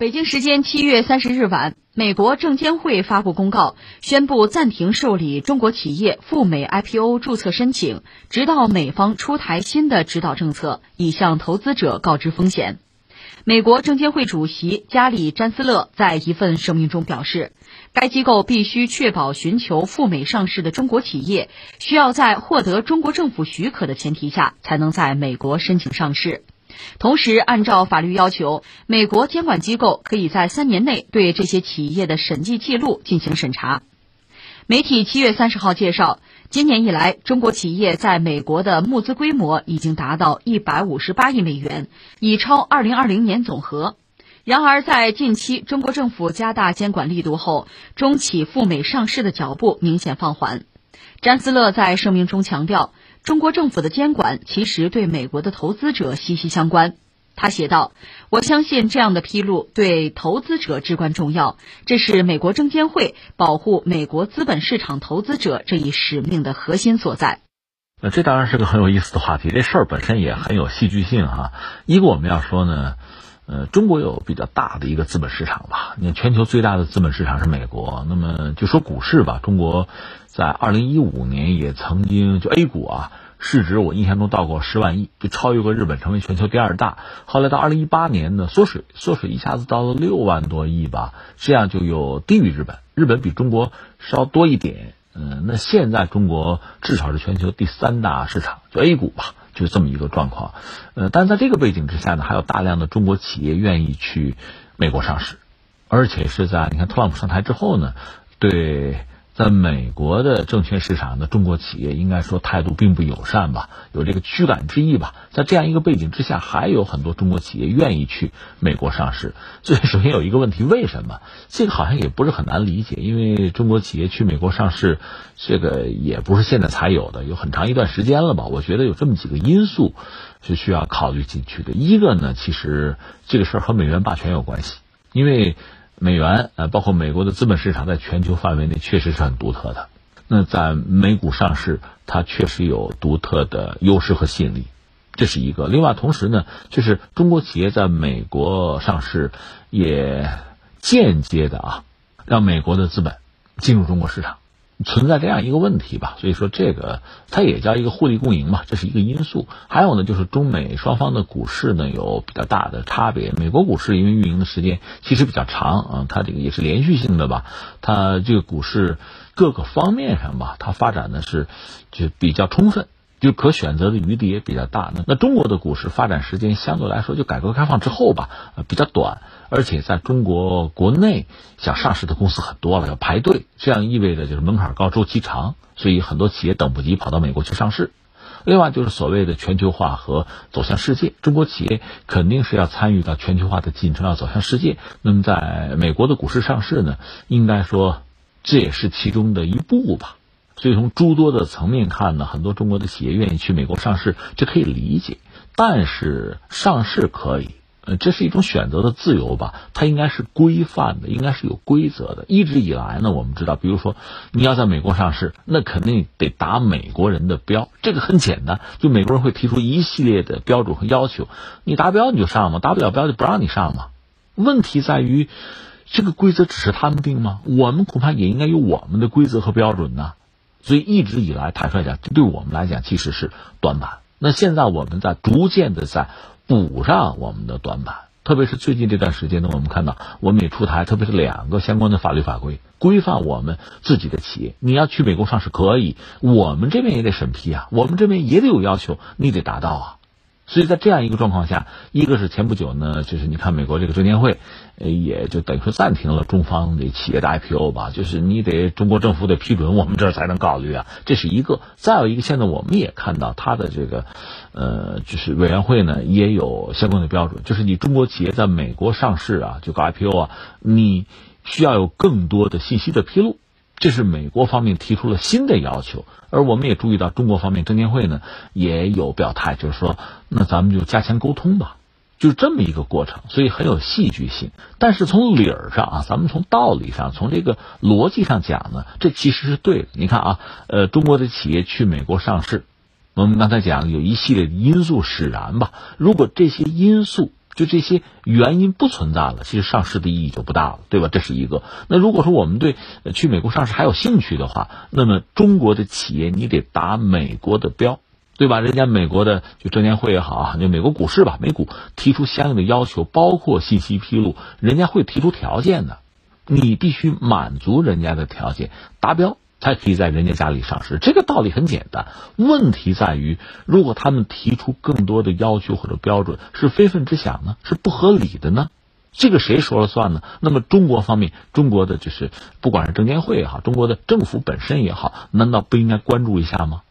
北京时间七月三十日晚，美国证监会发布公告，宣布暂停受理中国企业赴美 IPO 注册申请，直到美方出台新的指导政策，以向投资者告知风险。美国证监会主席加里·詹斯勒在一份声明中表示，该机构必须确保寻求赴美上市的中国企业需要在获得中国政府许可的前提下，才能在美国申请上市。同时，按照法律要求，美国监管机构可以在三年内对这些企业的审计记录进行审查。媒体七月三十号介绍，今年以来，中国企业在美国的募资规模已经达到一百五十八亿美元，已超二零二零年总和。然而，在近期中国政府加大监管力度后，中企赴美上市的脚步明显放缓。詹斯勒在声明中强调。中国政府的监管其实对美国的投资者息息相关。他写道：“我相信这样的披露对投资者至关重要，这是美国证监会保护美国资本市场投资者这一使命的核心所在。”那这当然是个很有意思的话题。这事儿本身也很有戏剧性哈。一个我们要说呢，呃，中国有比较大的一个资本市场吧。你看，全球最大的资本市场是美国。那么就说股市吧，中国。在二零一五年也曾经就 A 股啊市值我印象中到过十万亿，就超越过日本成为全球第二大。后来到二零一八年呢缩水缩水一下子到了六万多亿吧，这样就有低于日本，日本比中国稍多一点。嗯，那现在中国至少是全球第三大市场，就 A 股吧，就这么一个状况。呃，但在这个背景之下呢，还有大量的中国企业愿意去美国上市，而且是在你看特朗普上台之后呢，对。在美国的证券市场的中国企业，应该说态度并不友善吧，有这个驱赶之意吧。在这样一个背景之下，还有很多中国企业愿意去美国上市。所以，首先有一个问题，为什么？这个好像也不是很难理解，因为中国企业去美国上市，这个也不是现在才有的，有很长一段时间了吧？我觉得有这么几个因素是需要考虑进去的。一个呢，其实这个事儿和美元霸权有关系，因为。美元呃，包括美国的资本市场，在全球范围内确实是很独特的。那在美股上市，它确实有独特的优势和吸引力，这是一个。另外，同时呢，就是中国企业在美国上市，也间接的啊，让美国的资本进入中国市场。存在这样一个问题吧，所以说这个它也叫一个互利共赢嘛，这是一个因素。还有呢，就是中美双方的股市呢有比较大的差别。美国股市因为运营的时间其实比较长啊，它这个也是连续性的吧，它这个股市各个方面上吧，它发展的是就比较充分。就可选择的余地也比较大。那那中国的股市发展时间相对来说，就改革开放之后吧，呃比较短，而且在中国国内想上市的公司很多了，要排队，这样意味着就是门槛高、周期长，所以很多企业等不及跑到美国去上市。另外就是所谓的全球化和走向世界，中国企业肯定是要参与到全球化的进程，要走向世界。那么在美国的股市上市呢，应该说这也是其中的一步吧。所以从诸多的层面看呢，很多中国的企业愿意去美国上市，这可以理解。但是上市可以，呃，这是一种选择的自由吧？它应该是规范的，应该是有规则的。一直以来呢，我们知道，比如说你要在美国上市，那肯定得打美国人的标，这个很简单，就美国人会提出一系列的标准和要求，你达标你就上嘛，达不了标就不让你上嘛。问题在于，这个规则只是他们定吗？我们恐怕也应该有我们的规则和标准呢。所以一直以来，坦率讲，这对我们来讲其实是短板。那现在我们在逐渐的在补上我们的短板，特别是最近这段时间呢，我们看到我们也出台，特别是两个相关的法律法规，规范我们自己的企业。你要去美国上市可以，我们这边也得审批啊，我们这边也得有要求，你得达到啊。所以在这样一个状况下，一个是前不久呢，就是你看美国这个证监会，呃也就等于说暂停了中方的企业的 IPO 吧，就是你得中国政府得批准，我们这儿才能考虑啊，这是一个。再有一个，现在我们也看到它的这个，呃，就是委员会呢也有相关的标准，就是你中国企业在美国上市啊，就搞 IPO 啊，你需要有更多的信息的披露。这是美国方面提出了新的要求，而我们也注意到中国方面证监会呢也有表态，就是说，那咱们就加强沟通吧，就是这么一个过程，所以很有戏剧性。但是从理儿上啊，咱们从道理上，从这个逻辑上讲呢，这其实是对的。你看啊，呃，中国的企业去美国上市，我们刚才讲有一系列的因素使然吧。如果这些因素就这些原因不存在了，其实上市的意义就不大了，对吧？这是一个。那如果说我们对去美国上市还有兴趣的话，那么中国的企业你得打美国的标，对吧？人家美国的就证监会也好啊，就美国股市吧，美股提出相应的要求，包括信息披露，人家会提出条件的，你必须满足人家的条件，达标。才可以在人家家里上市，这个道理很简单。问题在于，如果他们提出更多的要求或者标准是非分之想呢，是不合理的呢？这个谁说了算呢？那么中国方面，中国的就是不管是证监会也好，中国的政府本身也好，难道不应该关注一下吗？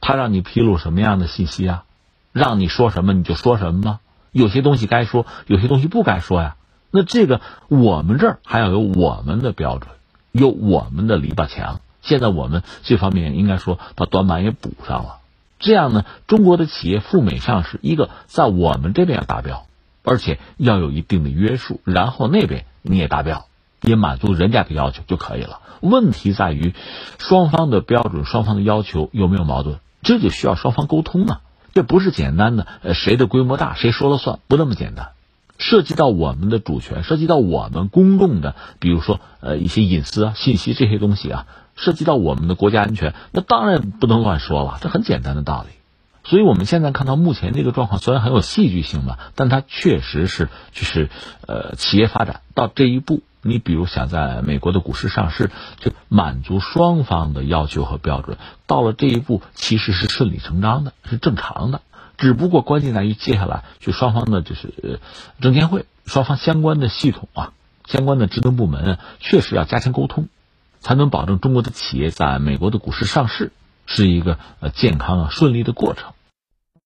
他让你披露什么样的信息啊？让你说什么你就说什么吗？有些东西该说，有些东西不该说呀。那这个我们这儿还要有我们的标准，有我们的篱笆墙。现在我们这方面应该说把短板也补上了，这样呢，中国的企业赴美上市，一个在我们这边要达标，而且要有一定的约束，然后那边你也达标，也满足人家的要求就可以了。问题在于双方的标准、双方的要求有没有矛盾，这就需要双方沟通啊，这不是简单的呃谁的规模大谁说了算，不那么简单，涉及到我们的主权，涉及到我们公共的，比如说呃一些隐私啊、信息这些东西啊。涉及到我们的国家安全，那当然不能乱说了，这很简单的道理。所以我们现在看到目前这个状况，虽然很有戏剧性吧，但它确实是就是呃企业发展到这一步，你比如想在美国的股市上市，就满足双方的要求和标准，到了这一步其实是顺理成章的，是正常的。只不过关键在于接下来就双方的就是证监会双方相关的系统啊，相关的职能部门确实要加强沟通。才能保证中国的企业在美国的股市上市是一个呃健康啊顺利的过程。